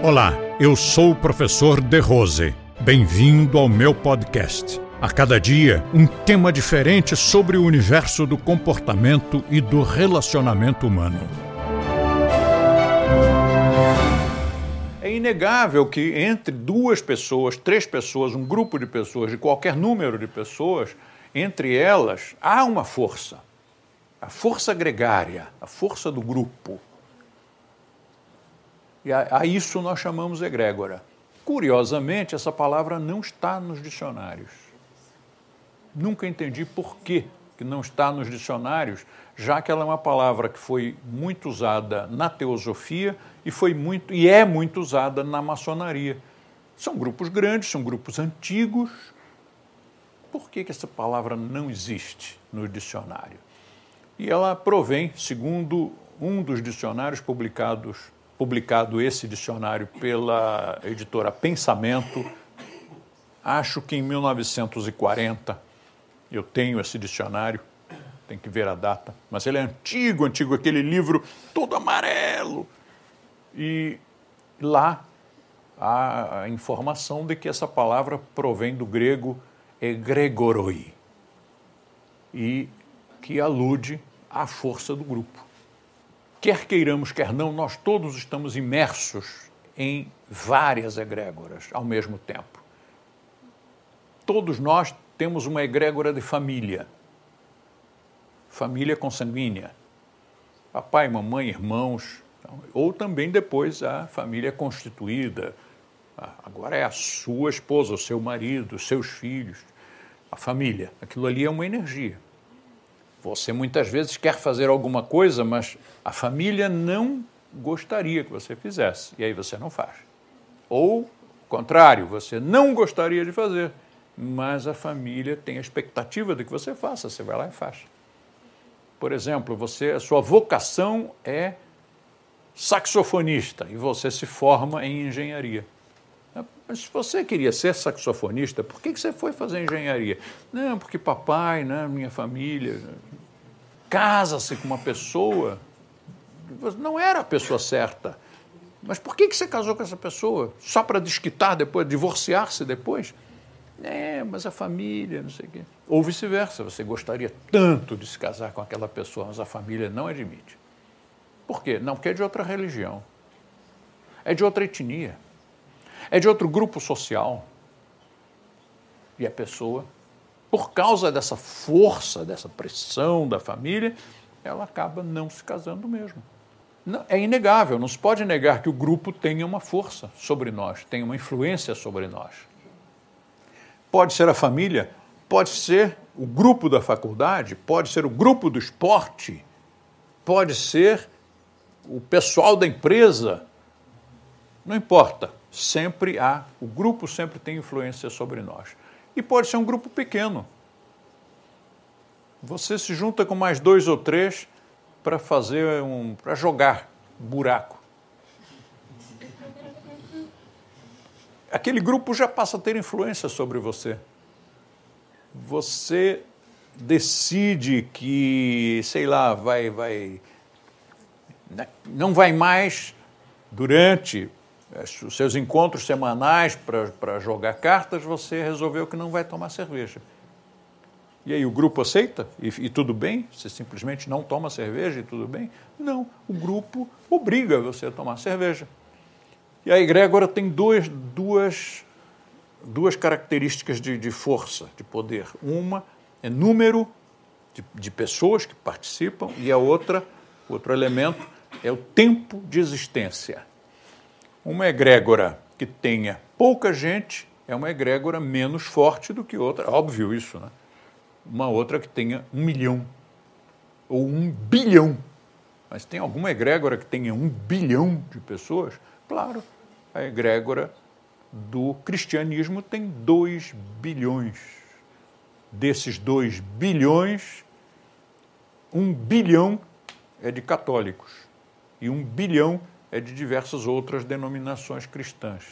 Olá, eu sou o professor De Rose. Bem-vindo ao meu podcast. A cada dia, um tema diferente sobre o universo do comportamento e do relacionamento humano. É inegável que entre duas pessoas, três pessoas, um grupo de pessoas, de qualquer número de pessoas, entre elas há uma força. A força gregária, a força do grupo. E a, a isso nós chamamos egrégora. Curiosamente, essa palavra não está nos dicionários. Nunca entendi por que, que não está nos dicionários, já que ela é uma palavra que foi muito usada na teosofia e, foi muito, e é muito usada na maçonaria. São grupos grandes, são grupos antigos. Por que, que essa palavra não existe no dicionário? E ela provém, segundo um dos dicionários publicados publicado esse dicionário pela editora Pensamento, acho que em 1940. Eu tenho esse dicionário, tem que ver a data, mas ele é antigo, antigo, aquele livro todo amarelo. E lá há a informação de que essa palavra provém do grego egregoroi e que alude à força do grupo. Quer queiramos, quer não, nós todos estamos imersos em várias egrégoras ao mesmo tempo. Todos nós temos uma egrégora de família, família consanguínea, papai, mamãe, irmãos, ou também depois a família constituída. Agora é a sua esposa, o seu marido, os seus filhos, a família. Aquilo ali é uma energia. Você muitas vezes quer fazer alguma coisa, mas a família não gostaria que você fizesse, e aí você não faz. Ou, contrário, você não gostaria de fazer, mas a família tem a expectativa de que você faça, você vai lá e faz. Por exemplo, você, a sua vocação é saxofonista e você se forma em engenharia. Mas se você queria ser saxofonista, por que, que você foi fazer engenharia? Não, porque papai, né, minha família, casa-se com uma pessoa, não era a pessoa certa. Mas por que, que você casou com essa pessoa? Só para desquitar depois, divorciar-se depois? É, mas a família, não sei o quê. Ou vice-versa, você gostaria tanto de se casar com aquela pessoa, mas a família não admite. Por quê? Não, porque é de outra religião, é de outra etnia é de outro grupo social. E a pessoa, por causa dessa força, dessa pressão da família, ela acaba não se casando mesmo. É inegável, não se pode negar que o grupo tenha uma força sobre nós, tenha uma influência sobre nós. Pode ser a família, pode ser o grupo da faculdade, pode ser o grupo do esporte, pode ser o pessoal da empresa. Não importa sempre há, o grupo sempre tem influência sobre nós. E pode ser um grupo pequeno. Você se junta com mais dois ou três para fazer um. para jogar buraco. Aquele grupo já passa a ter influência sobre você. Você decide que, sei lá, vai, vai, não vai mais durante os seus encontros semanais para jogar cartas, você resolveu que não vai tomar cerveja. E aí o grupo aceita? E, e, tudo bem? Você simplesmente não toma cerveja e tudo bem? Não, o grupo obriga você a tomar cerveja. E a egrégora tem dois, duas, duas características de, de força, de poder. Uma é número de, de pessoas que participam e a outra, outro elemento, é o tempo de existência. Uma egrégora que tenha pouca gente é uma egrégora menos forte do que outra. Óbvio isso, né? Uma outra que tenha um milhão ou um bilhão. Mas tem alguma egrégora que tenha um bilhão de pessoas? Claro, a egrégora do cristianismo tem dois bilhões. Desses dois bilhões, um bilhão é de católicos e um bilhão é de diversas outras denominações cristãs.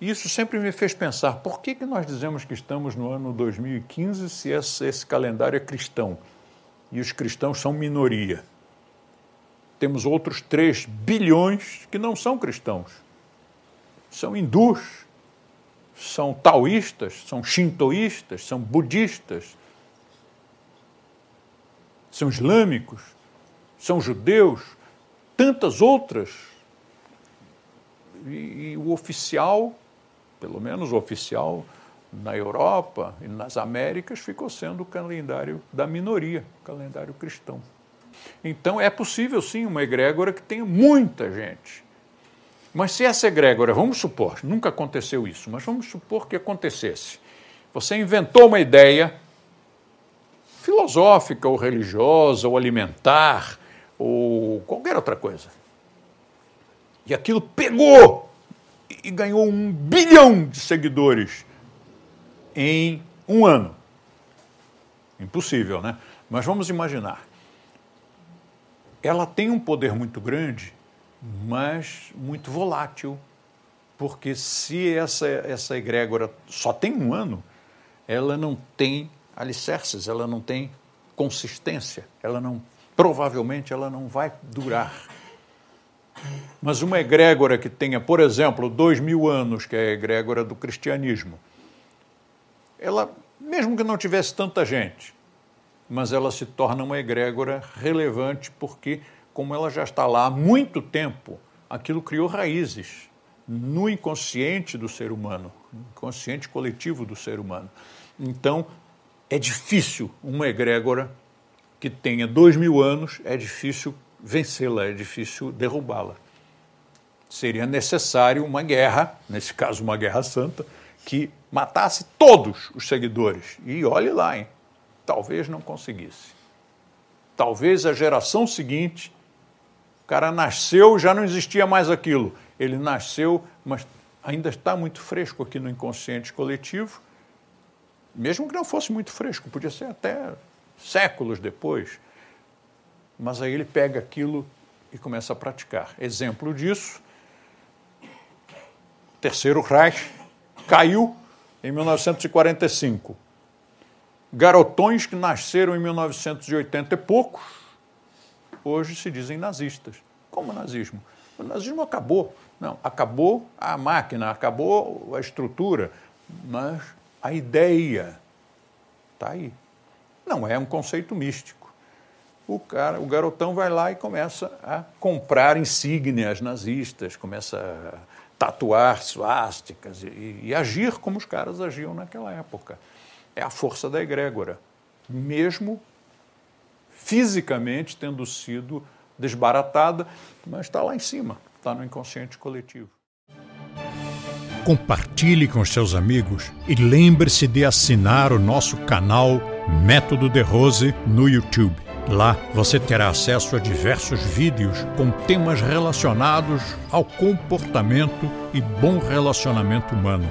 Isso sempre me fez pensar, por que, que nós dizemos que estamos no ano 2015 se esse, esse calendário é cristão e os cristãos são minoria? temos outros 3 bilhões que não são cristãos. São hindus, são taoístas, são shintoístas, são budistas, são islâmicos, são judeus, tantas outras. E, e o oficial, pelo menos o oficial na Europa e nas Américas, ficou sendo o calendário da minoria, o calendário cristão. Então é possível sim uma egrégora que tenha muita gente. Mas se essa egrégora, vamos supor, nunca aconteceu isso, mas vamos supor que acontecesse. Você inventou uma ideia filosófica ou religiosa ou alimentar ou qualquer outra coisa. E aquilo pegou e ganhou um bilhão de seguidores em um ano. Impossível, né? Mas vamos imaginar. Ela tem um poder muito grande, mas muito volátil, porque se essa, essa egrégora só tem um ano, ela não tem alicerces, ela não tem consistência, ela não, provavelmente ela não vai durar. Mas uma egrégora que tenha, por exemplo, dois mil anos, que é a egrégora do cristianismo, ela, mesmo que não tivesse tanta gente, mas ela se torna uma egrégora relevante porque, como ela já está lá há muito tempo, aquilo criou raízes no inconsciente do ser humano, no inconsciente coletivo do ser humano. Então, é difícil uma egrégora que tenha dois mil anos, é difícil vencê-la, é difícil derrubá-la. Seria necessário uma guerra, nesse caso uma guerra santa, que matasse todos os seguidores. E olhe lá, hein? talvez não conseguisse. Talvez a geração seguinte, o cara nasceu já não existia mais aquilo. Ele nasceu, mas ainda está muito fresco aqui no inconsciente coletivo mesmo que não fosse muito fresco, podia ser até séculos depois. Mas aí ele pega aquilo e começa a praticar. Exemplo disso, terceiro Reich caiu em 1945. Garotões que nasceram em 1980 e poucos, hoje se dizem nazistas. Como nazismo? O nazismo acabou. Não, acabou a máquina, acabou a estrutura, mas a ideia está aí. Não é um conceito místico. O, cara, o garotão vai lá e começa a comprar insígnias nazistas, começa a tatuar suásticas e, e agir como os caras agiam naquela época. É a força da egrégora, mesmo fisicamente tendo sido desbaratada, mas está lá em cima, está no inconsciente coletivo compartilhe com seus amigos e lembre-se de assinar o nosso canal Método de Rose no YouTube. Lá você terá acesso a diversos vídeos com temas relacionados ao comportamento e bom relacionamento humano.